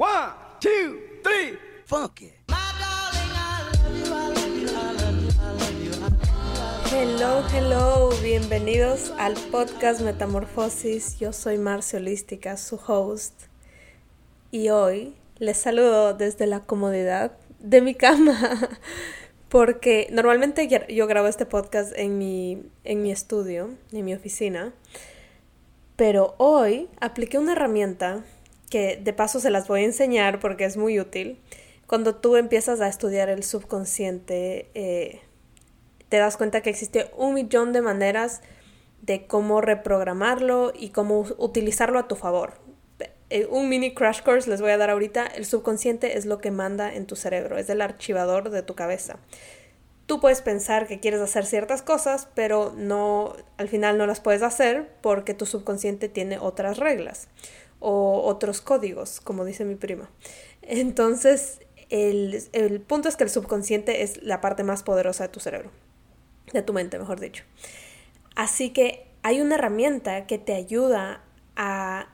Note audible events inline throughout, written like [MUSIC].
One, two, three, funky. Hello, hello, bienvenidos al podcast Metamorfosis. Yo soy Marcia Holística, su host. Y hoy les saludo desde la comodidad de mi cama. [LAUGHS] Porque normalmente yo grabo este podcast en mi, en mi estudio, en mi oficina. Pero hoy apliqué una herramienta que de paso se las voy a enseñar porque es muy útil. Cuando tú empiezas a estudiar el subconsciente, eh, te das cuenta que existe un millón de maneras de cómo reprogramarlo y cómo utilizarlo a tu favor. Eh, un mini crash course les voy a dar ahorita. El subconsciente es lo que manda en tu cerebro, es el archivador de tu cabeza. Tú puedes pensar que quieres hacer ciertas cosas, pero no, al final no las puedes hacer porque tu subconsciente tiene otras reglas o otros códigos, como dice mi prima. Entonces, el, el, punto es que el subconsciente es la parte más poderosa de tu cerebro, de tu mente, mejor dicho. Así que hay una herramienta que te ayuda a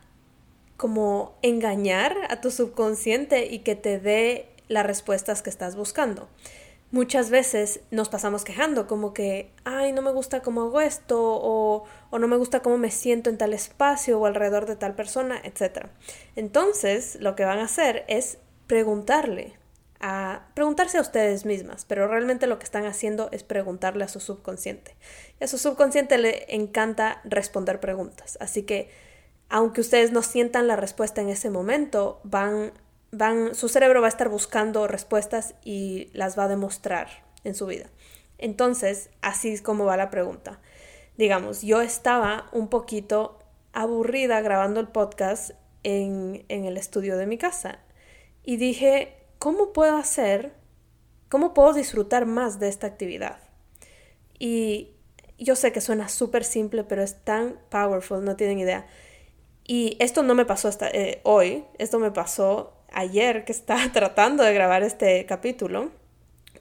como engañar a tu subconsciente y que te dé las respuestas que estás buscando muchas veces nos pasamos quejando, como que, ay, no me gusta cómo hago esto, o, o, no me gusta cómo me siento en tal espacio o alrededor de tal persona, etc. Entonces, lo que van a hacer es preguntarle, a preguntarse a ustedes mismas, pero realmente lo que están haciendo es preguntarle a su subconsciente. Y a su subconsciente le encanta responder preguntas, así que aunque ustedes no sientan la respuesta en ese momento, van su cerebro va a estar buscando respuestas y las va a demostrar en su vida. Entonces, así es como va la pregunta. Digamos, yo estaba un poquito aburrida grabando el podcast en, en el estudio de mi casa y dije, ¿cómo puedo hacer, cómo puedo disfrutar más de esta actividad? Y yo sé que suena súper simple, pero es tan powerful, no tienen idea. Y esto no me pasó hasta eh, hoy, esto me pasó ayer que estaba [LAUGHS] tratando de grabar este capítulo,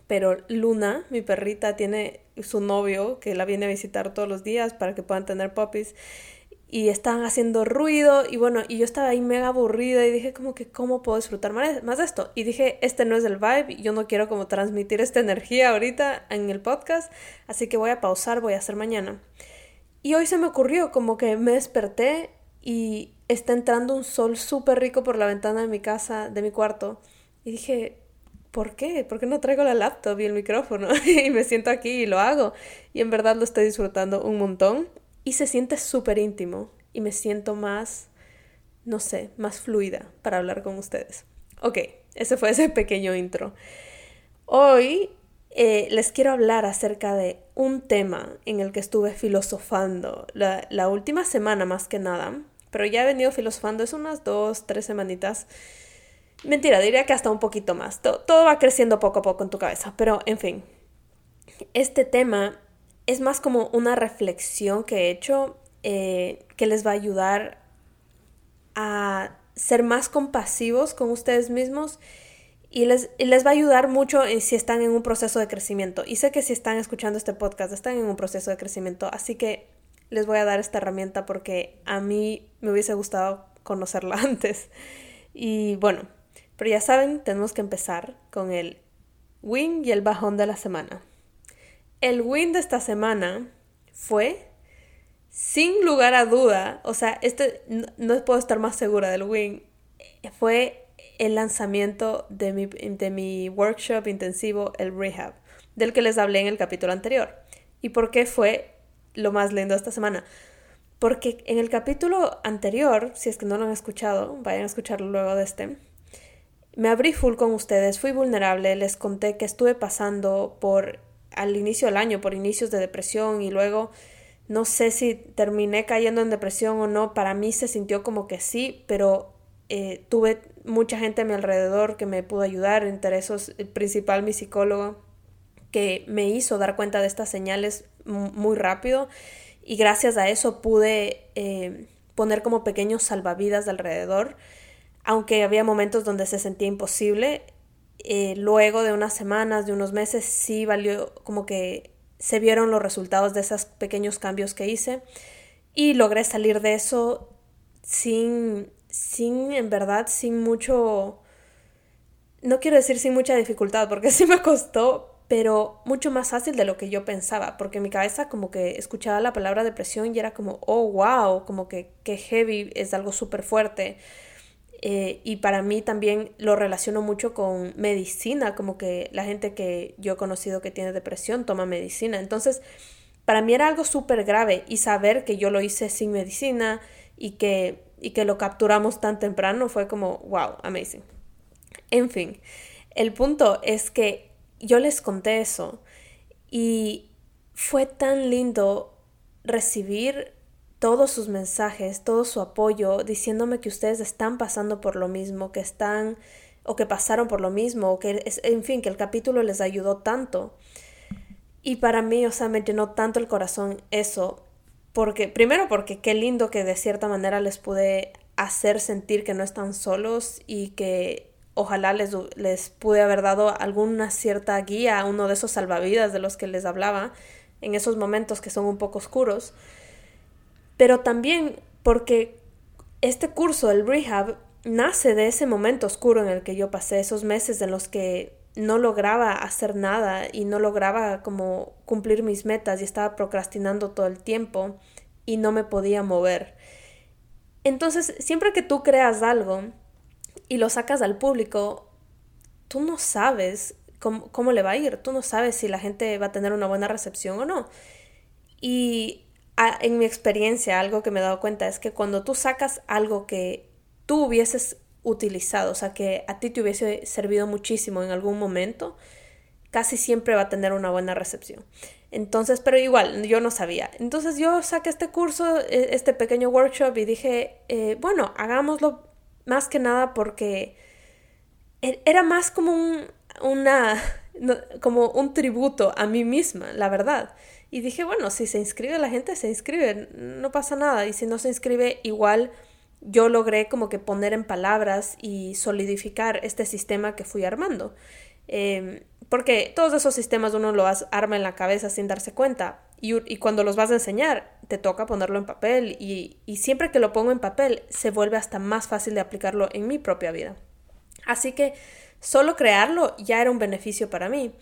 pero Luna, mi perrita, tiene su novio que la viene a visitar todos los días para que puedan tener puppies y estaban haciendo ruido y bueno, y yo estaba ahí mega aburrida y dije como que cómo puedo disfrutar más de esto y dije este no es el vibe, yo no quiero como transmitir esta energía ahorita en el podcast, así que voy a pausar, voy a hacer mañana. Y hoy se me ocurrió como que me desperté y está entrando un sol súper rico por la ventana de mi casa, de mi cuarto. Y dije, ¿por qué? ¿Por qué no traigo la laptop y el micrófono? [LAUGHS] y me siento aquí y lo hago. Y en verdad lo estoy disfrutando un montón. Y se siente súper íntimo. Y me siento más, no sé, más fluida para hablar con ustedes. Ok, ese fue ese pequeño intro. Hoy eh, les quiero hablar acerca de un tema en el que estuve filosofando la, la última semana más que nada pero ya he venido filosofando, es unas dos, tres semanitas. Mentira, diría que hasta un poquito más. Todo, va creciendo poco a poco en tu cabeza, pero en fin. Este tema es más como una reflexión que he hecho eh, que les va a ayudar a ser más compasivos con ustedes mismos y les, y les, va a ayudar mucho si están en un proceso de crecimiento. Y sé que si están escuchando este podcast, están en un proceso de crecimiento, así que les voy a dar esta herramienta porque a mí me hubiese gustado conocerla [LAUGHS] antes. Y bueno, pero ya saben, tenemos que empezar con el win y el bajón de la semana. El win de esta semana fue, sin lugar a duda, o sea, este no, puedo estar más segura del win, fue el lanzamiento de mi, de mi workshop intensivo, el Rehab, del que les hablé en el capítulo anterior. ¿Y por qué fue lo más lindo esta semana. Porque en el capítulo anterior, si es que no lo han escuchado, vayan a escucharlo luego de este, me abrí full con ustedes, fui vulnerable, les conté que estuve pasando por al inicio del año, por inicios de depresión y luego no sé si terminé cayendo en depresión o no, para mí se sintió como que sí, pero eh, tuve mucha gente a mi alrededor que me pudo ayudar, entre esos el principal mi psicólogo, que me hizo dar cuenta de estas señales muy rápido y gracias a eso pude eh, poner como pequeños salvavidas alrededor, aunque había momentos donde se sentía imposible. Eh, luego de unas semanas, de unos meses, sí valió como que se vieron los resultados de esos pequeños cambios que hice y logré salir de eso sin, sin, en verdad, sin mucho, no quiero decir sin mucha dificultad, porque [LAUGHS] sí me costó, pero mucho más fácil de lo que yo pensaba, porque mi cabeza como que escuchaba la palabra depresión y era como, oh, wow, como que, que heavy, es algo súper fuerte. Eh, y para mí también lo relaciono mucho con medicina, como que la gente que yo he conocido que tiene depresión toma medicina. Entonces, para mí era algo súper grave y saber que yo lo hice sin medicina y que, y que lo capturamos tan temprano fue como, wow, amazing. En fin, el punto es que yo les conté eso y fue tan lindo recibir todos sus mensajes, todo su apoyo, diciéndome que ustedes están pasando por lo mismo, que están o que pasaron por lo mismo, o que, en fin, que el capítulo les ayudó tanto. Y para mí, o sea, me llenó tanto el corazón eso, porque, primero porque qué lindo que de cierta manera les pude hacer sentir que no están solos y que ojalá les, les pude haber dado alguna cierta guía, uno de esos salvavidas de los que les hablaba en esos momentos que son un poco oscuros, pero también porque este curso, el rehab, nace de ese momento oscuro en el que yo pasé, esos meses en los que no lograba hacer nada y no lograba como cumplir mis metas y estaba procrastinando todo el tiempo y no me podía mover. Entonces, siempre que tú creas algo, y lo sacas al público, tú no sabes cómo, le va a ir, tú no sabes si la gente va a tener una buena recepción o no. Y en mi experiencia, algo que me he dado cuenta es que cuando tú sacas algo que tú hubieses utilizado, o sea, que a ti te hubiese servido muchísimo en algún momento, casi siempre va a tener una buena recepción. Entonces, pero igual, yo no sabía. Entonces yo saqué este curso, e, este pequeño workshop y dije, eh, bueno, hagámoslo más que nada porque e-, era más como un, una, como un tributo a mí misma, la verdad. Y dije, bueno, si se inscribe la gente, se inscribe, no pasa nada. Y si no se inscribe, igual yo logré como que poner en palabras y solidificar este sistema que fui armando. Em, porque todos esos sistemas uno los arma en la cabeza sin darse cuenta. Y, cuando los vas a enseñar, te toca ponerlo en papel. Y, y siempre que lo pongo en papel, se vuelve hasta más fácil de aplicarlo en mi propia vida. Así que solo crearlo ya era un beneficio para mí.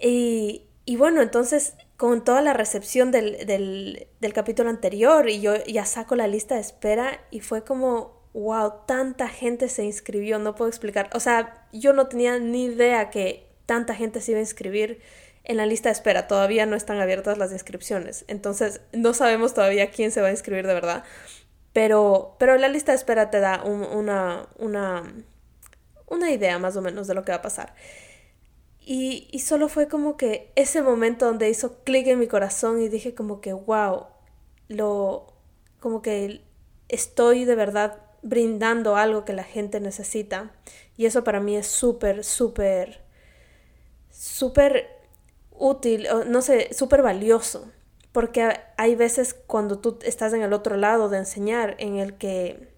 Y, y bueno, entonces con toda la recepción del, del, del, capítulo anterior y yo ya saco la lista de espera y fue como, wow, tanta gente se inscribió, no puedo explicar. O sea, yo no tenía ni idea que tanta gente se iba a inscribir en la lista de espera. Todavía no están abiertas las inscripciones. Entonces, no sabemos todavía quién se va a inscribir de verdad. Pero, pero la lista de espera te da una, una, una idea más o menos de lo que va a pasar. Y, y solo fue como que ese momento donde hizo clic en mi corazón y dije como que, wow, lo, como que estoy de verdad brindando algo que la gente necesita. Y eso para mí es súper, súper, súper útil, no sé, súper valioso. Porque hay veces cuando tú estás en el otro lado de enseñar en el que,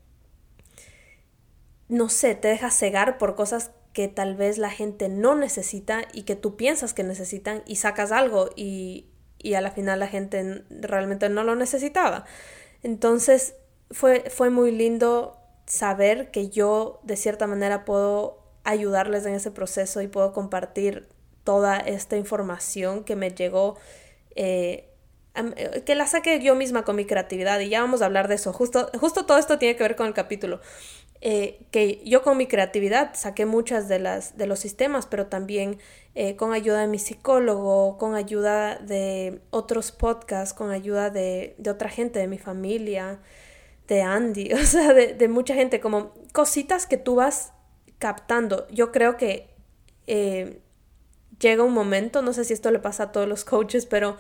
no sé, te dejas cegar por cosas que tal vez la gente no necesita y que tú piensas que necesitan y sacas algo y, y a la final la gente realmente no lo necesitaba. Entonces fue, fue muy lindo saber que yo de cierta manera puedo ayudarles en ese proceso y puedo compartir toda esta información que me llegó, eh, eh, que la saqué yo misma con mi creatividad y ya vamos a hablar de eso. Justo, justo todo esto tiene que ver con el capítulo. Eh, que yo con mi creatividad saqué muchas de las de los sistemas, pero también con ayuda de mi psicólogo, con ayuda de otros podcasts, con ayuda de, de otra gente, de mi familia, de Andy, [LAUGHS] o sea, de, de, mucha gente, como cositas que tú vas captando. Yo creo que llega un momento, no sé si esto le pasa a todos los coaches, pero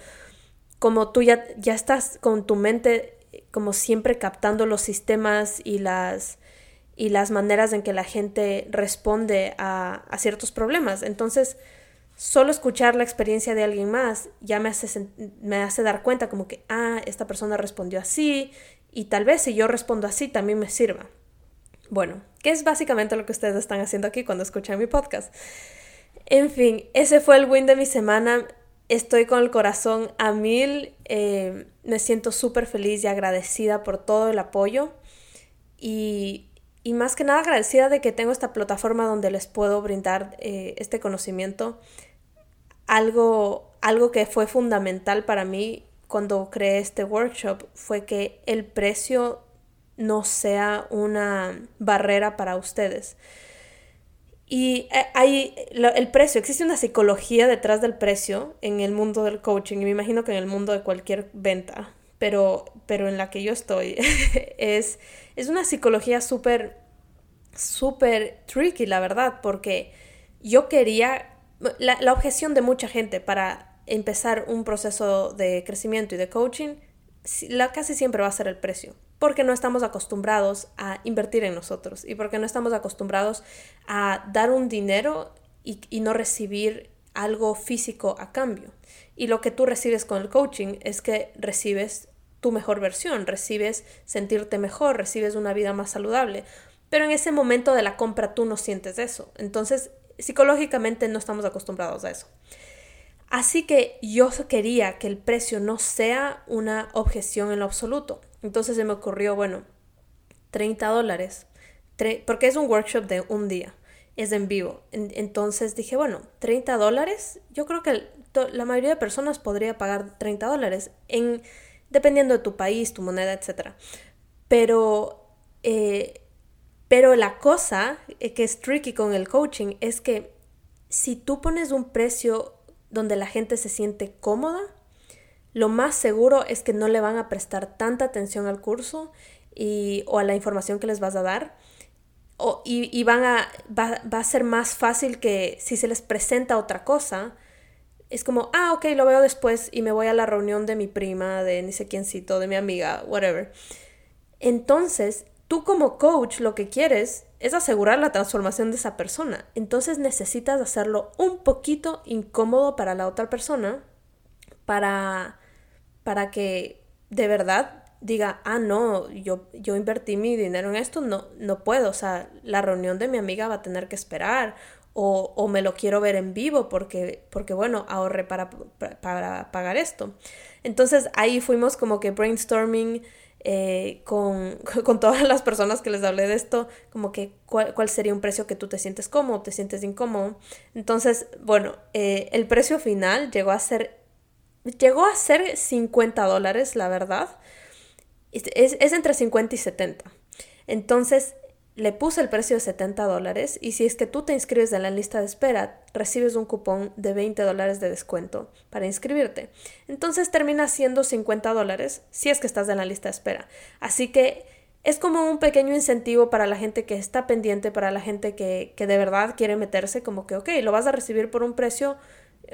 como tú ya, ya estás con tu mente como siempre captando los sistemas y las, y las maneras en que la gente responde a, ciertos problemas. Entonces, solo escuchar la experiencia de alguien más ya me hace, me hace dar cuenta como que, ah, esta persona respondió así y tal vez si yo respondo así también me sirva. Bueno, ¿qué es básicamente lo que ustedes están haciendo aquí cuando escuchan mi podcast. En fin, ese fue el win de mi semana. Estoy con el corazón a mil. Eh, me siento súper feliz y agradecida por todo el apoyo. y, y, más que nada agradecida de que tengo esta plataforma donde les puedo brindar eh, este conocimiento. Algo, algo que fue fundamental para mí cuando creé este workshop fue que el precio no sea una barrera para ustedes. Y eh, hay el precio, existe una psicología detrás del precio en el mundo del coaching y me imagino que en el mundo de cualquier venta, pero, pero en la que yo estoy [LAUGHS] es, es una psicología súper, súper tricky, la verdad, porque yo quería, la, la objeción de mucha gente para empezar un proceso de crecimiento y de coaching, la, casi siempre va a ser el precio porque no estamos acostumbrados a invertir en nosotros y porque no estamos acostumbrados a dar un dinero y, no recibir algo físico a cambio. Y lo que tú recibes con el coaching es que recibes tu mejor versión, recibes sentirte mejor, recibes una vida más saludable. Pero en ese momento de la compra tú no sientes eso. Entonces, psicológicamente no estamos acostumbrados a eso. Así que yo quería que el precio no sea una objeción en lo absoluto. Entonces se me ocurrió, bueno, 30 dólares, porque es un workshop de un día, es en vivo. entonces dije, bueno, 30 dólares, yo creo que la mayoría de personas podría pagar 30 dólares, en, dependiendo de tu país, tu moneda, etc. Pero, eh, pero la cosa eh, que es tricky con el coaching es que si tú pones un precio donde la gente se siente cómoda, lo más seguro es que no le van a prestar tanta atención al curso y, o a la información que les vas a dar. O, y, van a, va, va, a ser más fácil que si se les presenta otra cosa, es como, ah, ok, lo veo después y me voy a la reunión de mi prima, de ni sé quiéncito, de mi amiga, whatever. Entonces, tú como coach lo que quieres es asegurar la transformación de esa persona. Entonces necesitas hacerlo un poquito incómodo para la otra persona para para que de verdad diga, ah, no, yo, yo invertí mi dinero en esto, no, no puedo, o sea, la reunión de mi amiga va a tener que esperar o, o me lo quiero ver en vivo porque, porque bueno, ahorré para, para, pagar esto. Entonces ahí fuimos como que brainstorming eh, con, [LAUGHS] con, todas las personas que les hablé de esto, como que cuál, cuál, sería un precio que tú te sientes cómodo, te sientes incómodo. Entonces, bueno, eh, el precio final llegó a ser llegó a ser 50 dólares, la verdad. Es, es, entre 50 y 70. Entonces le puse el precio de 70 dólares y si es que tú te inscribes en la lista de espera, recibes un cupón de 20 dólares de descuento para inscribirte. Entonces termina siendo 50 dólares si es que estás en la lista de espera. Así que es como un pequeño incentivo para la gente que está pendiente, para la gente que, que de verdad quiere meterse, como que, ok, lo vas a recibir por un precio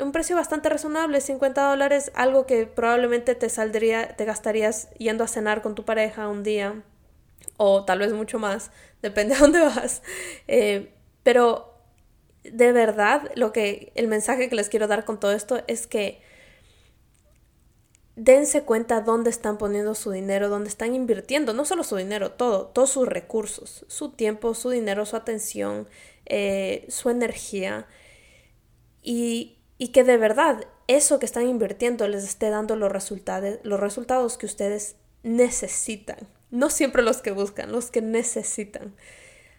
un precio bastante razonable, 50 dólares, algo que probablemente te saldría, te gastarías yendo a cenar con tu pareja un día, o tal vez mucho más, [LAUGHS] depende a dónde vas. Eh, pero de verdad, lo que, el mensaje que les quiero dar con todo esto es que dense cuenta dónde están poniendo su dinero, dónde están invirtiendo, no solo su dinero, todo, todos sus recursos, su tiempo, su dinero, su atención, eh, su energía. Y y que de verdad eso que están invirtiendo les esté dando los resultados, los resultados que ustedes necesitan. No siempre los que buscan, los que necesitan.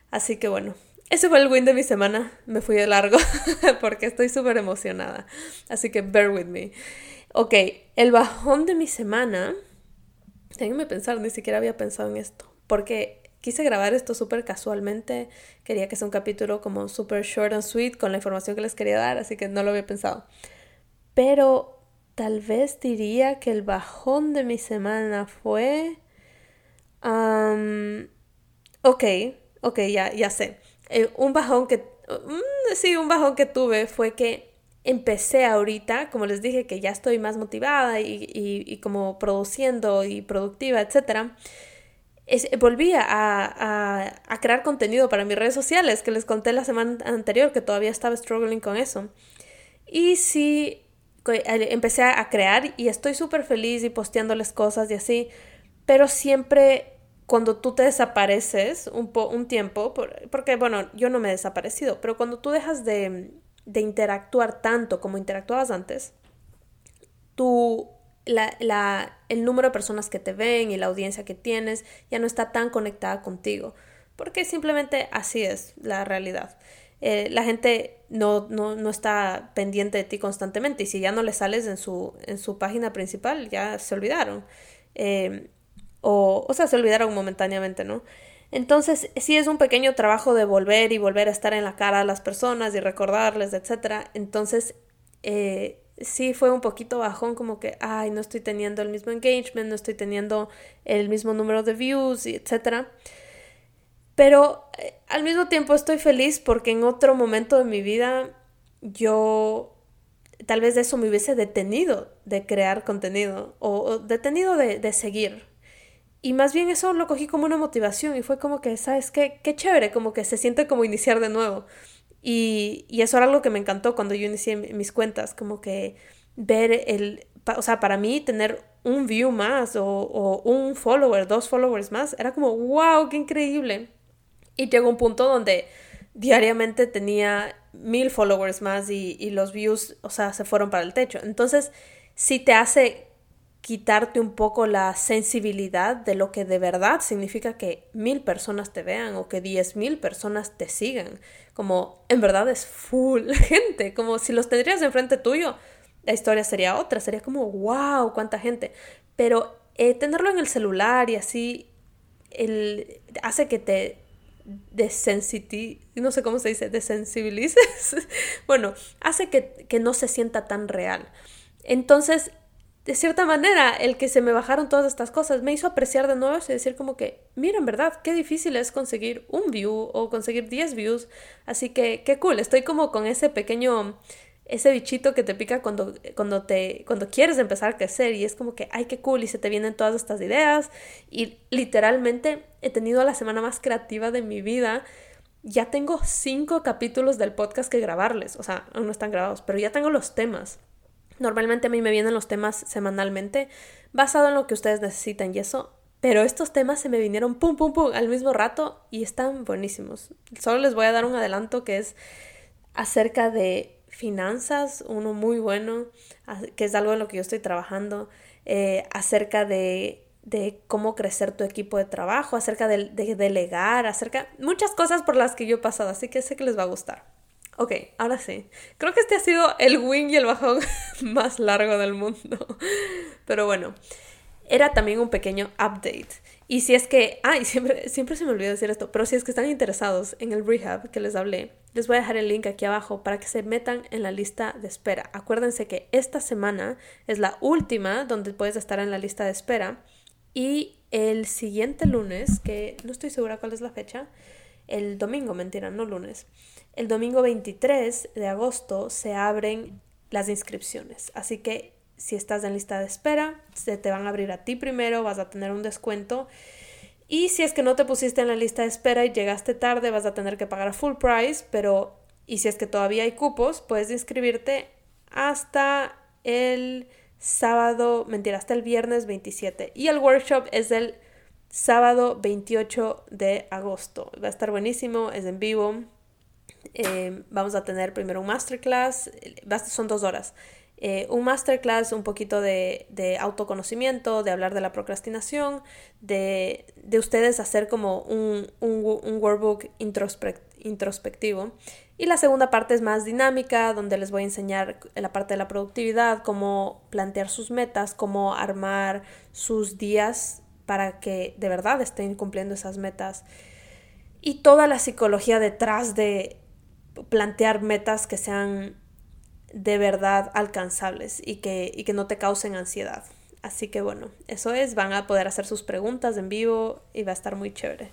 Así que bueno, ese fue el win de mi semana. Me fui de largo [LAUGHS] porque estoy súper emocionada. Así que bear with me. Ok, el bajón de mi semana. Déjenme pensar, ni siquiera había pensado en esto. Porque quise grabar esto súper casualmente. Quería que sea un capítulo como súper short and sweet con la información que les quería dar, así que no lo había pensado. Pero tal vez diría que el bajón de mi semana fue... ok, ok, ya, ya sé. Eh, un bajón que... Mm, sí, un bajón que tuve fue que empecé ahorita, como les dije, que ya estoy más motivada y, y como produciendo y productiva, etcétera volví a, crear contenido para mis redes sociales, que les conté la semana anterior que todavía estaba struggling con eso. Y sí, empecé a crear y estoy súper feliz y posteándoles cosas y así, pero siempre cuando tú te desapareces un, un tiempo, porque bueno, yo no me he desaparecido, pero cuando tú dejas de, de interactuar tanto como interactuabas antes, tu el número de personas que te ven y la audiencia que tienes ya no está tan conectada contigo, porque simplemente así es la realidad. Eh, la gente no, no, no, está pendiente de ti constantemente y si ya no le sales en su, en su página principal, ya se olvidaron. Eh, o, o sea, se olvidaron momentáneamente, ¿no? Entonces, sí es un pequeño trabajo de volver y volver a estar en la cara a las personas y recordarles, etc. Entonces, eh, sí fue un poquito bajón, como que, ay, no estoy teniendo el mismo engagement, no estoy teniendo el mismo número de views, etc. Pero eh, al mismo tiempo estoy feliz porque en otro momento de mi vida yo tal vez de eso me hubiese detenido de crear contenido o, detenido de, de seguir y más bien eso lo cogí como una motivación y fue como que, ¿sabes qué? Qué chévere, como que se siente como iniciar de nuevo. Y, y eso era algo que me encantó cuando yo inicié mis cuentas, como que ver el, o sea, para mí tener un view más o, o un follower, dos followers más, era como, wow, qué increíble. Y llegó un punto donde diariamente tenía mil followers más y, y los views, o sea, se fueron para el techo. Entonces, sí te hace quitarte un poco la sensibilidad de lo que de verdad significa que mil personas te vean o que diez mil personas te sigan. Como en verdad es full [LAUGHS] gente, como si los tendrías enfrente tuyo, la historia sería otra, sería como wow, cuánta gente. Pero eh, tenerlo en el celular y así el, hace que te desensiti no sé cómo se dice, desensibilices. [LAUGHS] bueno, hace que, que no se sienta tan real. Entonces, de cierta manera, el que se me bajaron todas estas cosas me hizo apreciar de nuevo y decir como que, mira, en verdad, qué difícil es conseguir un view o conseguir 10 views. Así que, qué cool, estoy como con ese pequeño, ese bichito que te pica cuando, cuando, te, cuando quieres empezar a crecer y es como que, ay, qué cool, y se te vienen todas estas ideas. Y literalmente he tenido la semana más creativa de mi vida. Ya tengo cinco capítulos del podcast que grabarles, o sea, aún no están grabados, pero ya tengo los temas. Normalmente a mí me vienen los temas semanalmente, basado en lo que ustedes necesitan y eso, pero estos temas se me vinieron pum, pum, pum al mismo rato y están buenísimos. Solo les voy a dar un adelanto que es acerca de finanzas, uno muy bueno, que es algo en lo que yo estoy trabajando, eh, acerca de, cómo crecer tu equipo de trabajo, acerca de, de delegar, acerca muchas cosas por las que yo he pasado, así que sé que les va a gustar. Ok, ahora sí. Creo que este ha sido el wing y el bajón [LAUGHS] más largo del mundo. Pero bueno, era también un pequeño update. Y si es que, ay, siempre, siempre se me olvida decir esto, pero si es que están interesados en el rehab que les hablé, les voy a dejar el link aquí abajo para que se metan en la lista de espera. Acuérdense que esta semana es la última donde puedes estar en la lista de espera. Y el siguiente lunes, que no estoy segura cuál es la fecha, el domingo, mentira, no lunes el domingo 23 de agosto se abren las inscripciones. Así que si estás en lista de espera, se te van a abrir a ti primero, vas a tener un descuento. Y si es que no te pusiste en la lista de espera y llegaste tarde, vas a tener que pagar full price, pero y si es que todavía hay cupos, puedes inscribirte hasta el sábado, mentira, hasta el viernes 27. Y el workshop es el sábado 28 de agosto. Va a estar buenísimo, es en vivo. Eh, vamos a tener primero un masterclass, son dos horas. Eh, un masterclass, un poquito de, de, autoconocimiento, de hablar de la procrastinación, de, de ustedes hacer como un, un, un workbook introspectivo. Y la segunda parte es más dinámica, donde les voy a enseñar la parte de la productividad, cómo plantear sus metas, cómo armar sus días para que de verdad estén cumpliendo esas metas. Y toda la psicología detrás de plantear metas que sean de verdad alcanzables y que, y que no te causen ansiedad. Así que bueno, eso es, van a poder hacer sus preguntas en vivo y va a estar muy chévere.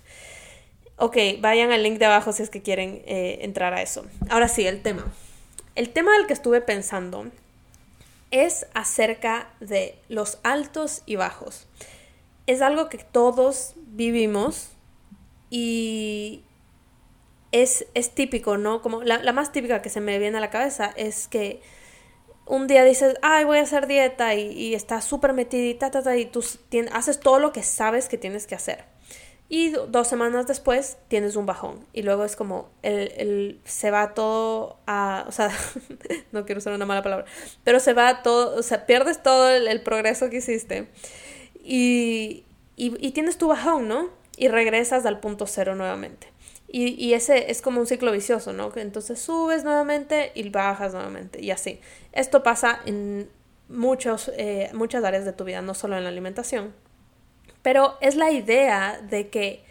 Ok, vayan al link de abajo si es que quieren eh, entrar a eso. Ahora sí, el tema. El tema del que estuve pensando es acerca de los altos y bajos. Es algo que todos vivimos y, es, típico, ¿no? Como la, más típica que se me viene a la cabeza es que un día dices, ay, voy a hacer dieta y, y estás súper metida y ta, ta, ta, y tú haces todo lo que sabes que tienes que hacer. y dos semanas después tienes un bajón y luego es como el, el, se va todo a, o sea, [LAUGHS] no quiero usar una mala palabra, pero se va todo, o sea, pierdes todo el, el progreso que hiciste y, y, y, tienes tu bajón, ¿no? Y regresas al punto cero nuevamente. Y, ese es como un ciclo vicioso, ¿no? Entonces subes nuevamente y bajas nuevamente y así. Esto pasa en muchos, eh, muchas áreas de tu vida, no solo en la alimentación. Pero es la idea de que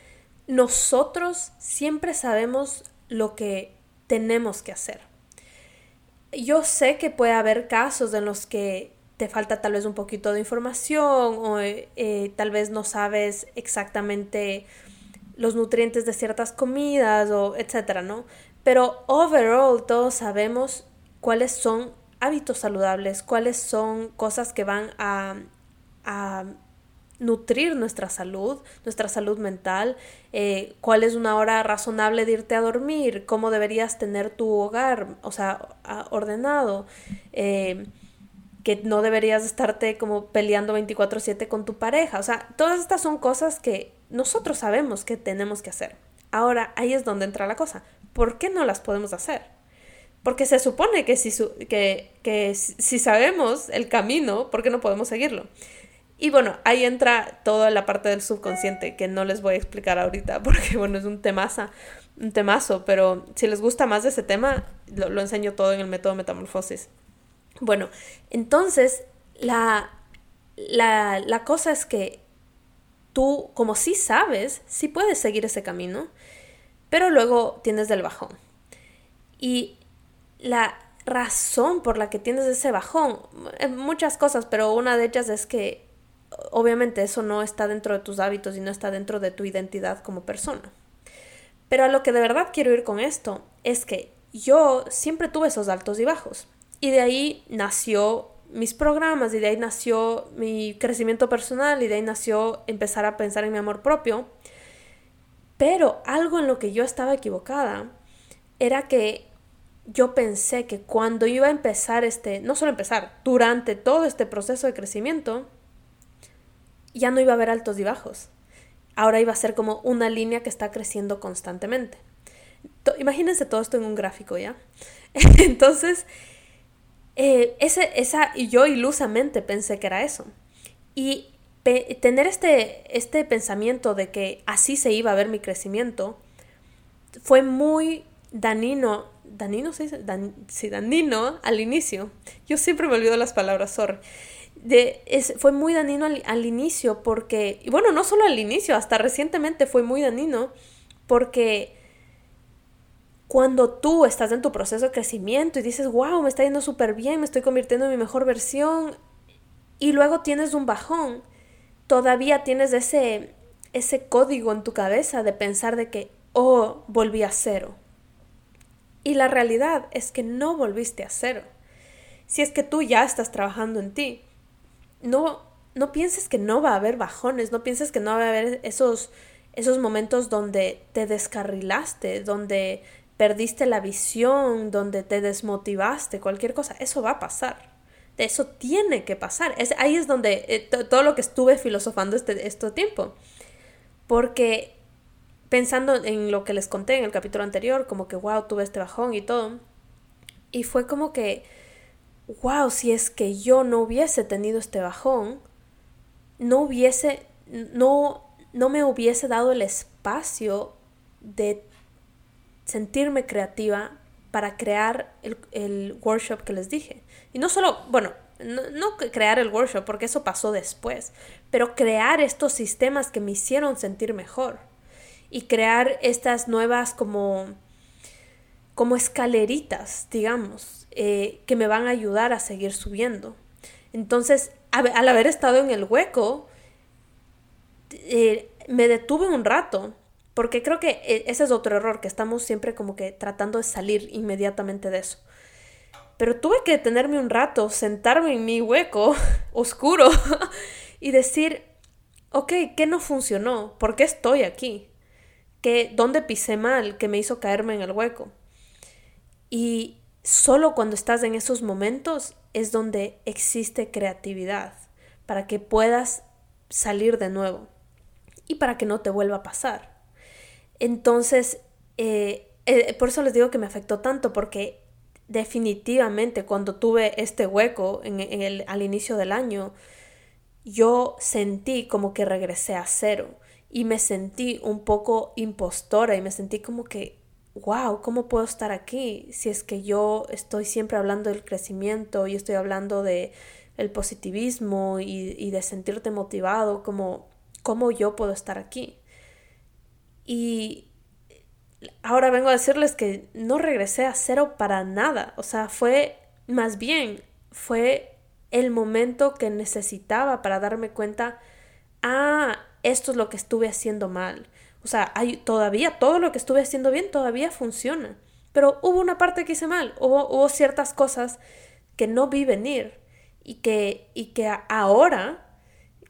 nosotros siempre sabemos lo que tenemos que hacer. Yo sé que puede haber casos en los que te falta tal vez un poquito de información o eh, tal vez no sabes exactamente los nutrientes de ciertas comidas o etcétera, ¿no? Pero overall todos sabemos cuáles son hábitos saludables, cuáles son cosas que van a, a nutrir nuestra salud, nuestra salud mental, eh, cuál es una hora razonable de irte a dormir, cómo deberías tener tu hogar, o sea, ordenado, eh, que no deberías estarte como peleando 24/7 con tu pareja, o sea, todas estas son cosas que nosotros sabemos que tenemos que hacer. Ahora, ahí es donde entra la cosa. ¿Por qué no las podemos hacer? Porque se supone que si, que, que si sabemos el camino, ¿por qué no podemos seguirlo? Y bueno, ahí entra toda la parte del subconsciente que no les voy a explicar ahorita [LAUGHS] porque bueno, es un temaza, un temazo, pero si les gusta más de ese tema, lo enseño todo en el método metamorfosis. Bueno, entonces la, la, la cosa es que tú, como sí sabes, sí puedes seguir ese camino, pero luego tienes del bajón. Y la razón por la que tienes ese bajón, eh, muchas cosas, pero una de ellas es que obviamente eso no está dentro de tus hábitos y no está dentro de tu identidad como persona. Pero a lo que de verdad quiero ir con esto es que yo siempre tuve esos altos y bajos. Y de ahí nació mis programas, y de ahí nació mi crecimiento personal, y de ahí nació empezar a pensar en mi amor propio. Pero algo en lo que yo estaba equivocada era que yo pensé que cuando iba a empezar este, no solo empezar, durante todo este proceso de crecimiento, ya no iba a haber altos y bajos. Ahora iba a ser como una línea que está creciendo constantemente. Imagínense todo esto en un gráfico, ¿ya? [LAUGHS] Entonces, eh, ese, esa, y yo ilusamente pensé que era eso. Y tener este, este pensamiento de que así se iba a ver mi crecimiento fue muy danino. ¿Danino se dice? sí, danino al inicio. Yo siempre me olvido las palabras, sorry de, es, fue muy danino al, al, inicio porque, y bueno, no solo al inicio, hasta recientemente fue muy danino porque cuando tú estás en tu proceso de crecimiento y dices, wow, me está yendo súper bien, me estoy convirtiendo en mi mejor versión, y luego tienes un bajón, todavía tienes ese, ese código en tu cabeza de pensar de que, oh, volví a cero. Y la realidad es que no volviste a cero. Si es que tú ya estás trabajando en ti, no, no pienses que no va a haber bajones, no pienses que no va a haber esos, esos momentos donde te descarrilaste, donde perdiste la visión, donde te desmotivaste, cualquier cosa, eso va a pasar. Eso tiene que pasar. Es, ahí es donde eh, todo lo que estuve filosofando este, tiempo. Porque pensando en lo que les conté en el capítulo anterior, como que, wow, tuve este bajón y todo. Y fue como que wow, si es que yo no hubiese tenido este bajón, no hubiese, no, no me hubiese dado el espacio de sentirme creativa para crear el, el workshop que les dije. Y no solo, bueno, no, crear el workshop, porque eso pasó después, pero crear estos sistemas que me hicieron sentir mejor y crear estas nuevas como, como escaleritas, digamos, eh, que me van a ayudar a seguir subiendo. Entonces, al haber estado en el hueco, eh, me detuve un rato, porque creo que eh, ese es otro error, que estamos siempre como que tratando de salir inmediatamente de eso. Pero tuve que detenerme un rato, sentarme en mi hueco [LAUGHS] oscuro [LAUGHS] y decir, ok, ¿qué no funcionó? ¿Por qué estoy aquí? ¿Qué, ¿Dónde pisé mal que me hizo caerme en el hueco? Y, solo cuando estás en esos momentos es donde existe creatividad para que puedas salir de nuevo. y para que no te vuelva a pasar. Entonces, eh, eh, por eso les digo que me afectó tanto, porque definitivamente cuando tuve este hueco en, el, al inicio del año, yo sentí como que regresé a cero y me sentí un poco impostora y me sentí como que, wow, ¿cómo puedo estar aquí si es que yo estoy siempre hablando del crecimiento y estoy hablando de el positivismo y, y de sentirte motivado, como, ¿cómo yo puedo estar aquí? Y ahora vengo a decirles que no regresé a cero para nada, o sea, fue más bien, fue el momento que necesitaba para darme cuenta, ah, esto es lo que estuve haciendo mal. O sea, hay, todavía todo lo que estuve haciendo bien todavía funciona. Pero hubo una parte que hice mal, hubo, hubo ciertas cosas que no vi venir y que, y que ahora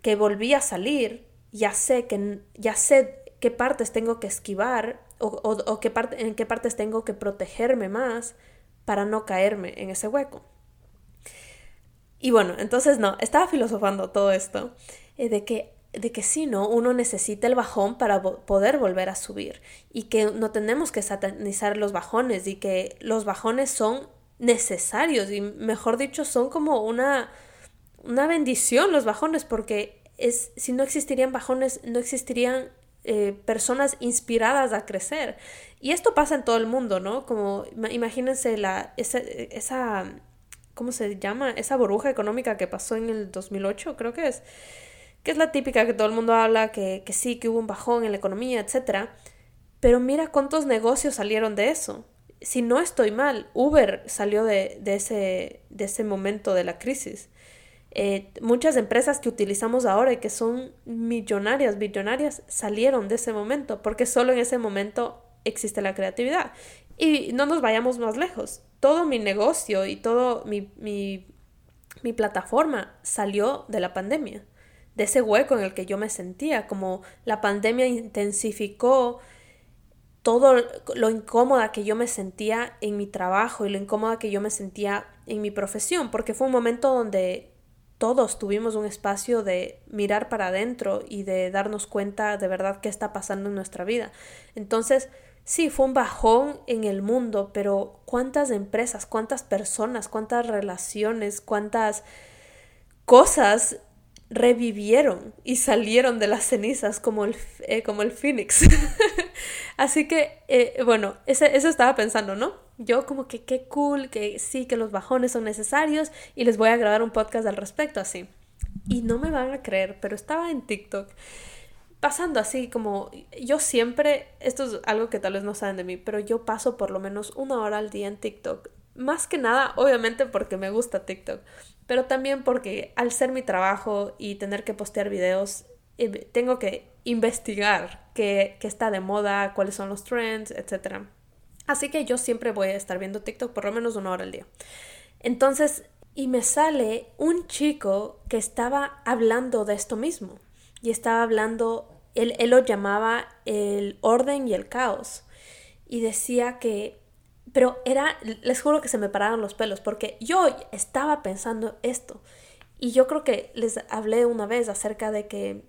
que volví a salir, ya sé que ya sé qué partes tengo que esquivar o, qué en qué partes tengo que protegerme más para no caerme en ese hueco. Y bueno, entonces no, estaba filosofando todo esto eh, de que de que sí, ¿no? Uno necesita el bajón para poder volver a subir y que no tenemos que satanizar los bajones y que los bajones son necesarios y mejor dicho son como una una bendición los bajones porque es si no existirían bajones no existirían eh, personas inspiradas a crecer. Y esto pasa en todo el mundo, ¿no? Como imagínense la, esa, esa, ¿cómo se llama? Esa burbuja económica que pasó en el 2008, creo que es, que es la típica que todo el mundo habla, que, que sí, que hubo un bajón en la economía, etc. Pero mira cuántos negocios salieron de eso. Si no estoy mal, Uber salió de, de, ese, de ese momento de la crisis. Eh, muchas empresas que utilizamos ahora y que son millonarias, billonarias, salieron de ese momento, porque solo en ese momento existe la creatividad. Y no nos vayamos más lejos. Todo mi negocio y todo mi, mi, mi plataforma salió de la pandemia, de ese hueco en el que yo me sentía, como la pandemia intensificó todo lo incómoda que yo me sentía en mi trabajo y lo incómoda que yo me sentía en mi profesión, porque fue un momento donde todos tuvimos un espacio de mirar para adentro y de darnos cuenta de verdad qué está pasando en nuestra vida. Entonces, sí, fue un bajón en el mundo, pero ¿cuántas empresas, cuántas personas, cuántas relaciones, cuántas cosas revivieron y salieron de las cenizas como el, eh, como el? [LAUGHS] Así que, eh, bueno, eso estaba pensando, ¿no? yo como que qué cool, que sí, que los bajones son necesarios y les voy a grabar un podcast al respecto así. Y no me van a creer, pero estaba en TikTok pasando así como yo siempre, esto es algo que tal vez no saben de mí, pero yo paso por lo menos una hora al día en TikTok. Más que nada, obviamente porque me gusta TikTok, pero también porque al ser mi trabajo y tener que postear videos, eh, tengo que investigar qué, qué está de moda, cuáles son los trends, etcétera. Así que yo siempre voy a estar viendo TikTok por lo menos una hora al día. Entonces, y me sale un chico que estaba hablando de esto mismo. Y estaba hablando, él, él lo llamaba el orden y el caos. Y decía que, pero era, les juro que se me pararon los pelos, porque yo estaba pensando esto. Y yo creo que les hablé una vez acerca de que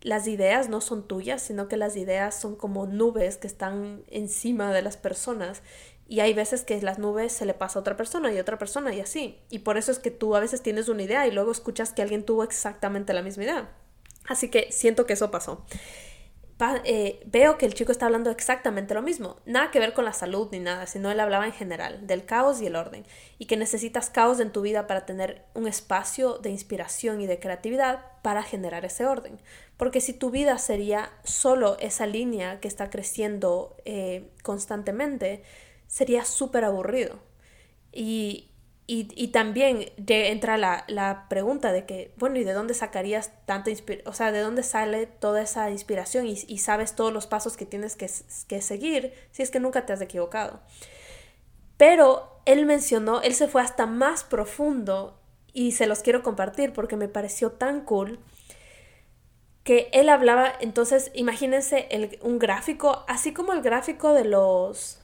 las ideas no son tuyas, sino que las ideas son como nubes que están encima de las personas y hay veces que las nubes se le pasa a otra persona y otra persona y así. Y por eso es que tú a veces tienes una idea y luego escuchas que alguien tuvo exactamente la misma idea. Así que siento que eso pasó. Eh, veo que el chico está hablando exactamente lo mismo, nada que ver con la salud ni nada, sino él hablaba en general del caos y el orden, y que necesitas caos en tu vida para tener un espacio de inspiración y de creatividad para generar ese orden. Porque si tu vida sería solo esa línea que está creciendo eh, constantemente, sería súper aburrido. Y, y, también entra la, la, pregunta de que, bueno, ¿y de dónde sacarías tanta inspiración? O sea, ¿de dónde sale toda esa inspiración y, y sabes todos los pasos que tienes que, que, seguir si es que nunca te has equivocado? Pero él mencionó, él se fue hasta más profundo y se los quiero compartir porque me pareció tan cool que él hablaba, entonces imagínense el, un gráfico, así como el gráfico de los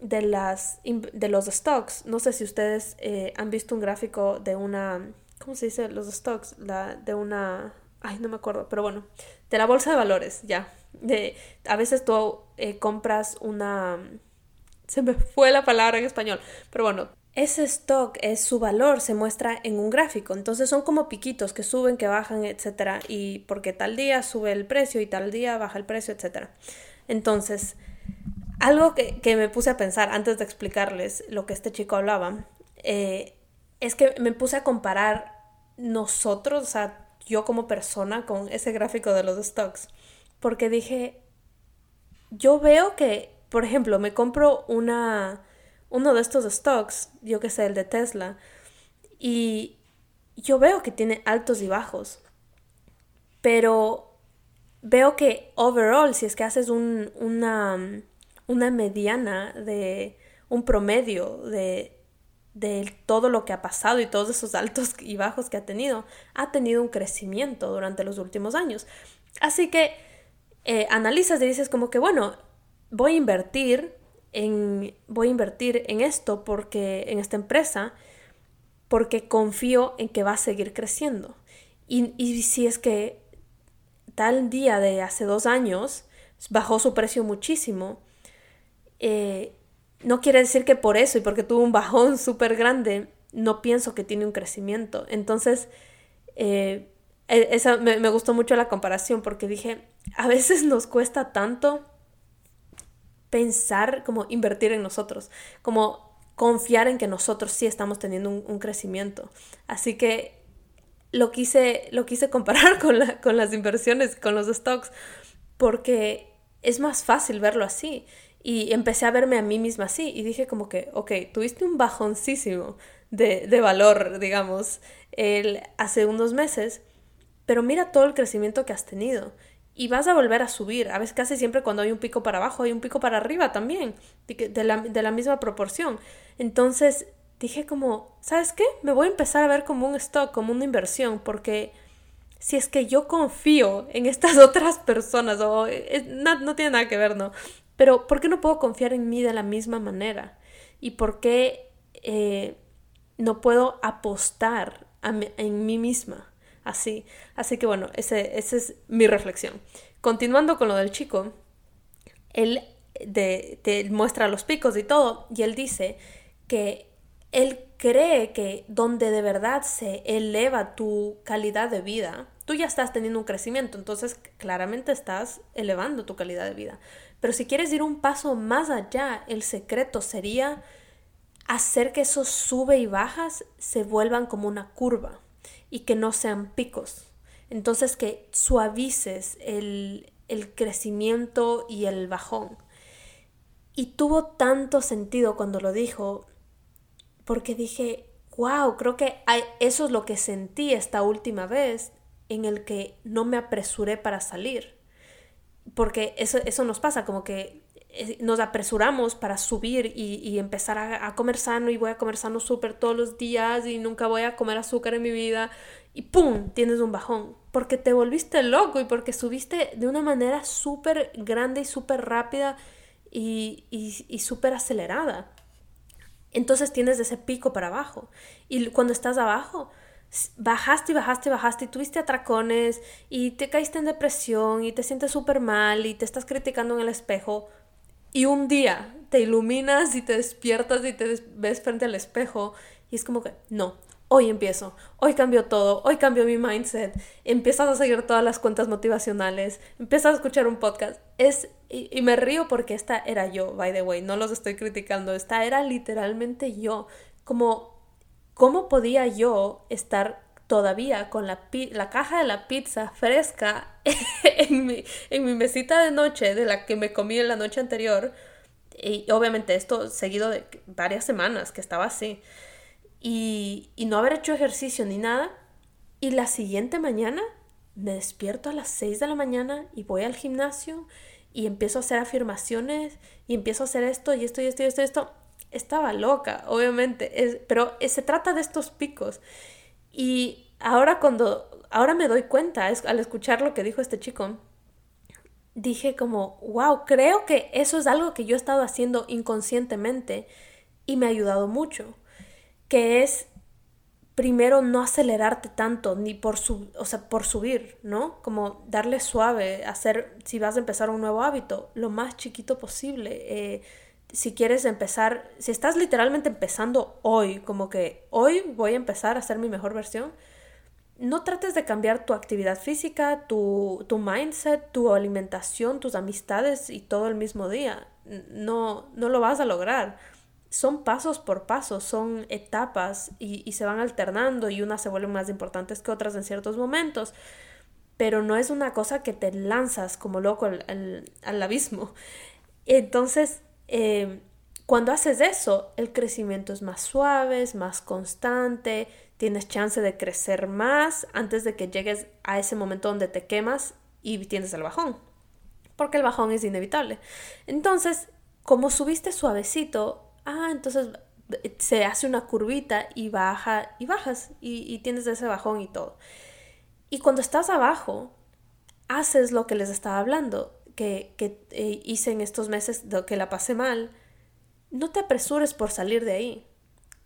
de las de los stocks. No sé si ustedes eh, han visto un gráfico de una ¿cómo se dice? los stocks, la de una ay, no me acuerdo, pero bueno, de la bolsa de valores, ya. De, a veces tú eh, compras una... Se me fue la palabra en español, pero bueno, ese stock es su valor, se muestra en un gráfico. Entonces son como piquitos que suben, que bajan, etcétera. Y porque tal día sube el precio y tal día baja el precio, etcétera. Entonces, algo que, que, me puse a pensar antes de explicarles lo que este chico hablaba, eh, es que me puse a comparar nosotros, o sea, yo como persona con ese gráfico de los stocks. Porque dije, yo veo que, por ejemplo, me compro una, uno de estos stocks, yo que sé, el de Tesla, y yo veo que tiene altos y bajos. Pero veo que overall, si es que haces un, una, una mediana de un promedio de de todo lo que ha pasado y todos esos altos y bajos que ha tenido, ha tenido un crecimiento durante los últimos años. Así que eh, analizas y dices como que, bueno, voy a invertir en, voy a invertir en esto porque, en esta empresa, porque confío en que va a seguir creciendo. Y, y si es que tal día de hace dos años bajó su precio muchísimo, eh, no quiere decir que por eso y porque tuvo un bajón súper grande, no pienso que tiene un crecimiento. Entonces, eh, e, esa, me, gustó mucho la comparación porque dije, a veces nos cuesta tanto pensar como invertir en nosotros, como confiar en que nosotros sí estamos teniendo un, crecimiento. Así que lo quise, lo quise comparar [LAUGHS] con, con las inversiones, con los stocks, porque es más fácil verlo así. Y empecé a verme a mí misma así y dije como que, ok, tuviste un bajoncísimo de, de valor, digamos, el, hace unos meses, pero mira todo el crecimiento que has tenido y vas a volver a subir. A veces casi siempre cuando hay un pico para abajo hay un pico para arriba también, de, la, de la misma proporción. Entonces dije como, ¿sabes qué? Me voy a empezar a ver como un stock, como una inversión, porque si es que yo confío en estas [LAUGHS] otras personas, o eh, no, no tiene nada que ver, ¿no? Pero ¿por qué no puedo confiar en mí de la misma manera? ¿Y por qué eh, no puedo apostar en mí misma? Así. Así que bueno, esa ese es mi reflexión. Continuando con lo del chico, él te muestra los picos y todo, y él dice que él cree que donde de verdad se eleva tu calidad de vida, tú ya estás teniendo un crecimiento, entonces claramente estás elevando tu calidad de vida. Pero si quieres ir un paso más allá, el secreto sería hacer que esos sube y bajas se vuelvan como una curva y que no sean picos. Entonces que suavices el, el crecimiento y el bajón. Y tuvo tanto sentido cuando lo dijo, porque dije, wow, creo que eso es lo que sentí esta última vez en el que no me apresuré para salir porque eso, eso nos pasa, como que eh, nos apresuramos para subir y, y empezar a, comer sano y voy a comer sano súper todos los días y nunca voy a comer azúcar en mi vida y ¡pum! tienes un bajón porque te volviste loco y porque subiste de una manera súper grande y súper rápida y, y súper acelerada. Entonces tienes ese pico para abajo y cuando estás abajo bajaste y bajaste y bajaste y tuviste atracones y te caíste en depresión y te sientes súper mal y te estás criticando en el espejo y un día te iluminas y te despiertas y te ves frente al espejo y es como que no, hoy empiezo, hoy cambio todo, hoy cambio mi mindset, empiezas a seguir todas las cuentas motivacionales, empiezas a escuchar un podcast, es y, y me río porque esta era yo, by the way, no los estoy criticando, esta era literalmente yo, como ¿Cómo podía yo estar todavía con la, la caja de la pizza fresca [LAUGHS] en mi, en mi mesita de noche de la que me comí en la noche anterior? Y obviamente esto seguido de varias semanas que estaba así. Y, y no haber hecho ejercicio ni nada. Y la siguiente mañana me despierto a las 6 de la mañana y voy al gimnasio y empiezo a hacer afirmaciones y empiezo a hacer esto y esto y esto y esto y esto estaba loca, obviamente, es, pero se trata de estos picos. Y ahora cuando, ahora me doy cuenta, es, al escuchar lo que dijo este chico, dije como, wow, creo que eso es algo que yo he estado haciendo inconscientemente y me ha ayudado mucho, que es primero no acelerarte tanto, ni por, su, o sea, por subir, ¿no? Como darle suave, hacer, si vas a empezar un nuevo hábito, lo más chiquito posible. Eh, si quieres empezar, si estás literalmente empezando hoy, como que hoy voy a empezar a hacer mi mejor versión, no trates de cambiar tu actividad física, tu, tu mindset, tu alimentación, tus amistades y todo el mismo día. No, no lo vas a lograr son pasos por pasos, son etapas y, se van alternando y unas se vuelven más importantes que otras en ciertos momentos, pero no es una cosa que te lanzas como loco al, abismo. Entonces, eh, cuando haces eso, el crecimiento es más suave, es más constante, tienes chance de crecer más antes de que llegues a ese momento donde te quemas y tienes el bajón, porque el bajón es inevitable. Entonces, como subiste suavecito, ah, entonces se hace una curvita y baja y bajas y, tienes ese bajón y todo. Y cuando estás abajo, haces lo que les estaba hablando, que, eh, hice en estos meses que la pasé mal. No te apresures por salir de ahí.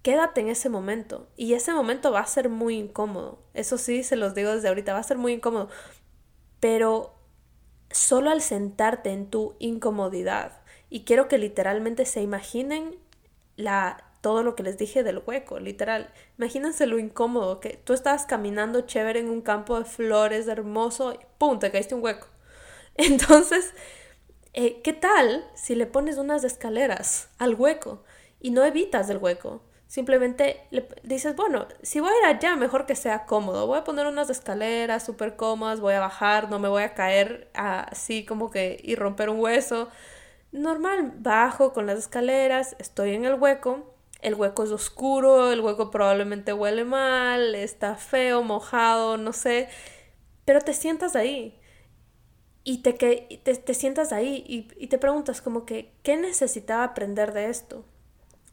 Quédate en ese momento. Y ese momento va a ser muy incómodo. Eso sí, se los digo desde ahorita, va a ser muy incómodo. Pero solo al sentarte en tu incomodidad, y quiero que literalmente se imaginen la, todo lo que les dije del hueco, literal. Imagínense lo incómodo que tú estabas caminando chévere en un campo de flores hermoso y ¡pum! te caíste un hueco. [LAUGHS] Entonces, eh, ¿qué tal si le pones unas escaleras al hueco y no evitas el hueco? Simplemente le dices, bueno, si voy a ir allá, mejor que sea cómodo. Voy a poner unas escaleras súper cómodas, voy a bajar, no me voy a caer así como que y romper un hueso normal, bajo con las escaleras, estoy en el hueco, el hueco es oscuro, el hueco probablemente huele mal, está feo, mojado, no sé, pero te sientas ahí y te, que, te, sientas ahí y, y, te preguntas como que, ¿qué necesitaba aprender de esto?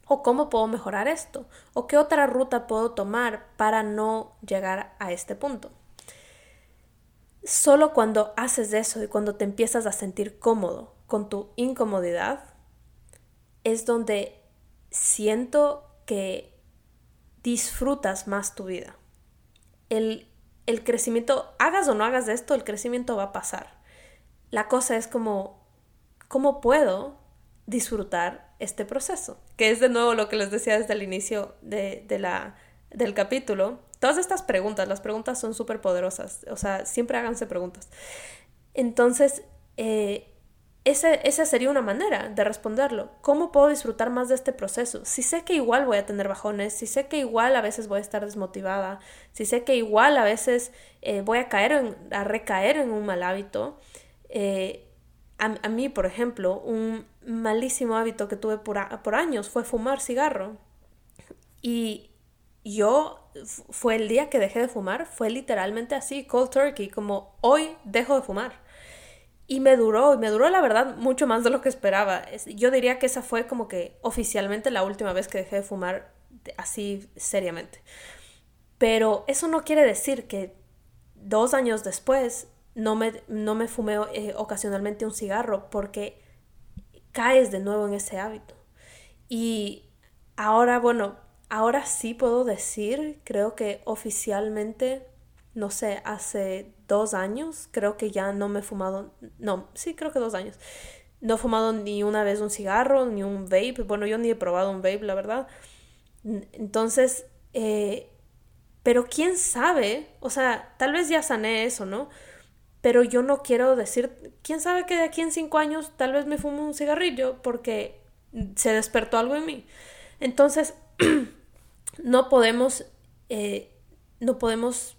¿O cómo puedo mejorar esto? ¿O qué otra ruta puedo tomar para no llegar a este punto? Solo cuando haces eso y cuando te empiezas a sentir cómodo, con tu incomodidad, es donde siento que disfrutas más tu vida. El, el crecimiento, hagas o no hagas de esto, el crecimiento va a pasar. La cosa es como, ¿cómo puedo disfrutar este proceso? Que es de nuevo lo que les decía desde el inicio de, de la, del capítulo. Todas estas preguntas, las preguntas son súper poderosas, o sea, siempre háganse preguntas. Entonces, eh, esa sería una manera de responderlo. ¿Cómo puedo disfrutar más de este proceso? Si sé que igual voy a tener bajones, si sé que igual a veces voy a estar desmotivada, si sé que igual a veces eh, voy a caer, a recaer en un mal hábito. Eh, a, mí, por ejemplo, un malísimo hábito que tuve por, por años fue fumar cigarro. Y yo, fue el día que dejé de fumar, fue literalmente así, cold turkey, como hoy dejo de fumar y me duró, y me duró la verdad mucho más de lo que esperaba. Yo diría que esa fue como que oficialmente la última vez que dejé de fumar así seriamente. Pero eso no quiere decir que dos años después no me, no me fumé eh, ocasionalmente un cigarro porque caes de nuevo en ese hábito. Y ahora, bueno, ahora sí puedo decir, creo que oficialmente no sé, hace dos años, creo que ya no me he fumado, no, sí, creo que dos años. No he fumado ni una vez un cigarro, ni un vape. Bueno, yo ni he probado un vape, la verdad. Entonces, eh, pero quién sabe, o sea, tal vez ya sané eso, ¿no? Pero yo no quiero decir, quién sabe que de aquí en cinco años tal vez me fumo un cigarrillo porque se despertó algo en mí. Entonces, [CLEARS THROAT] no podemos, eh, no podemos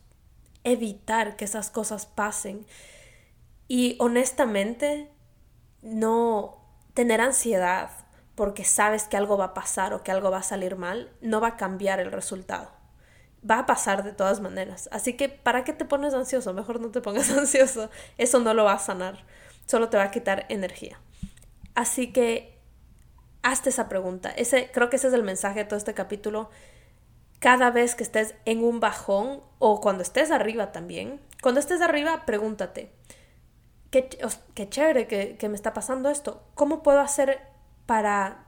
evitar que esas cosas pasen. Y honestamente, no tener ansiedad porque sabes que algo va a pasar o que algo va a salir mal, no va a cambiar el resultado. Va a pasar de todas maneras. Así que, ¿para qué te pones ansioso? Mejor no te pongas [LAUGHS] ansioso. Eso no lo va a sanar. Solo te va a quitar energía. Así que, hazte esa pregunta. Ese, creo que ese es el mensaje de todo este capítulo cada vez que estés en un bajón o cuando estés arriba también. Cuando estés arriba, pregúntate, qué, qué chévere que, que me está pasando esto. ¿Cómo puedo hacer para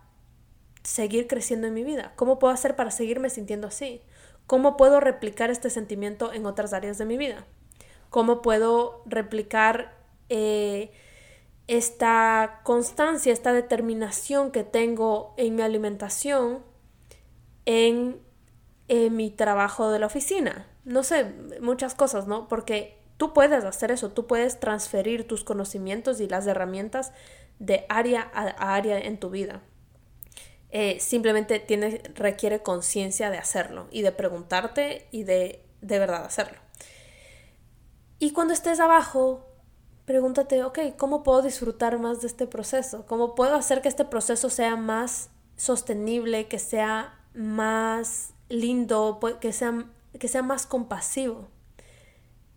seguir creciendo en mi vida? ¿Cómo puedo hacer para seguirme sintiendo así? ¿Cómo puedo replicar este sentimiento en otras áreas de mi vida? ¿Cómo puedo replicar eh, esta constancia, esta determinación que tengo en mi alimentación en, en mi trabajo de la oficina? No sé, muchas cosas, ¿no? Porque tú puedes hacer eso, tú puedes transferir tus conocimientos y las herramientas de área a área en tu vida. Eh, simplemente tiene, requiere conciencia de hacerlo y de preguntarte y de de verdad hacerlo. Y cuando estés abajo, pregúntate, ok, ¿cómo puedo disfrutar más de este proceso? ¿Cómo puedo hacer que este proceso sea más sostenible, que sea más lindo, que sea, que sea más compasivo?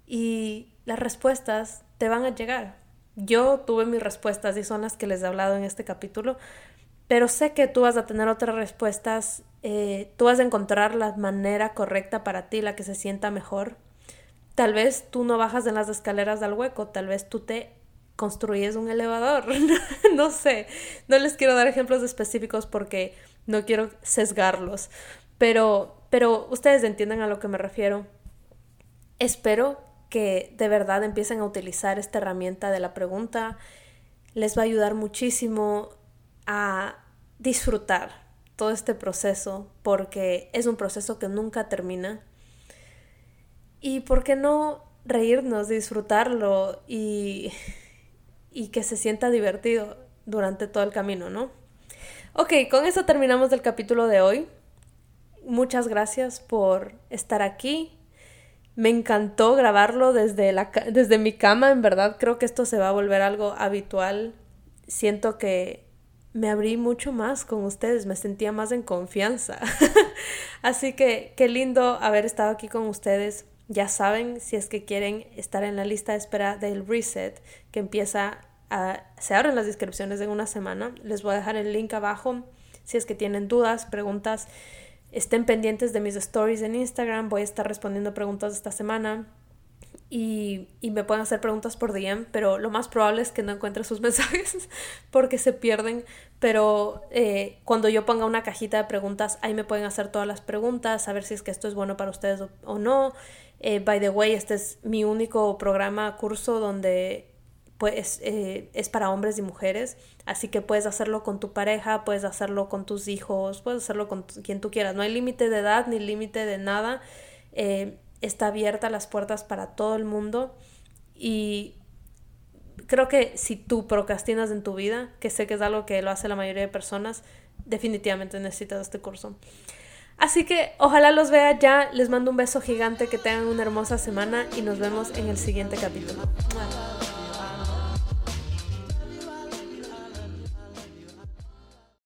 Y las respuestas te van a llegar. Yo tuve mis respuestas y son las que les he hablado en este capítulo, pero sé que tú vas a tener otras respuestas, eh, tú vas a encontrar la manera correcta para ti, la que se sienta mejor. Tal vez tú no bajas en las escaleras del hueco, tal vez tú te construyes un elevador, [LAUGHS] no sé, no les quiero dar ejemplos específicos porque no quiero sesgarlos, pero, pero ustedes entienden a lo que me refiero. Espero que de verdad empiecen a utilizar esta herramienta de la pregunta. Les va a ayudar muchísimo a disfrutar todo este proceso porque es un proceso que nunca termina. Y por qué no reírnos, disfrutarlo y, y que se sienta divertido durante todo el camino, ¿no? Ok, con eso terminamos el capítulo de hoy. Muchas gracias por estar aquí. Me encantó grabarlo desde, la, desde mi cama, en verdad creo que esto se va a volver algo habitual. Siento que me abrí mucho más con ustedes, me sentía más en confianza. [LAUGHS] Así que qué lindo haber estado aquí con ustedes. Ya saben, si es que quieren estar en la lista de espera del reset que empieza a... Se abren las descripciones en una semana. Les voy a dejar el link abajo si es que tienen dudas, preguntas Estén pendientes de mis stories en Instagram, voy a estar respondiendo preguntas esta semana y, y, me pueden hacer preguntas por DM, pero lo más probable es que no encuentre sus [LAUGHS] mensajes porque se pierden. Pero eh, cuando yo ponga una cajita de preguntas, ahí me pueden hacer todas las preguntas, saber si es que esto es bueno para ustedes o, no. Eh, by the way, este es mi único programa, curso donde pues eh, es para hombres y mujeres, así que puedes hacerlo con tu pareja, puedes hacerlo con tus hijos, puedes hacerlo con quien tú quieras, no hay límite de edad ni límite de nada, eh, está abierta las puertas para todo el mundo y creo que si tú procrastinas en tu vida, que sé que es algo que lo hace la mayoría de personas, definitivamente necesitas este curso. Así que ojalá los vea ya, les mando un beso gigante, que tengan una hermosa semana y nos vemos en el siguiente capítulo.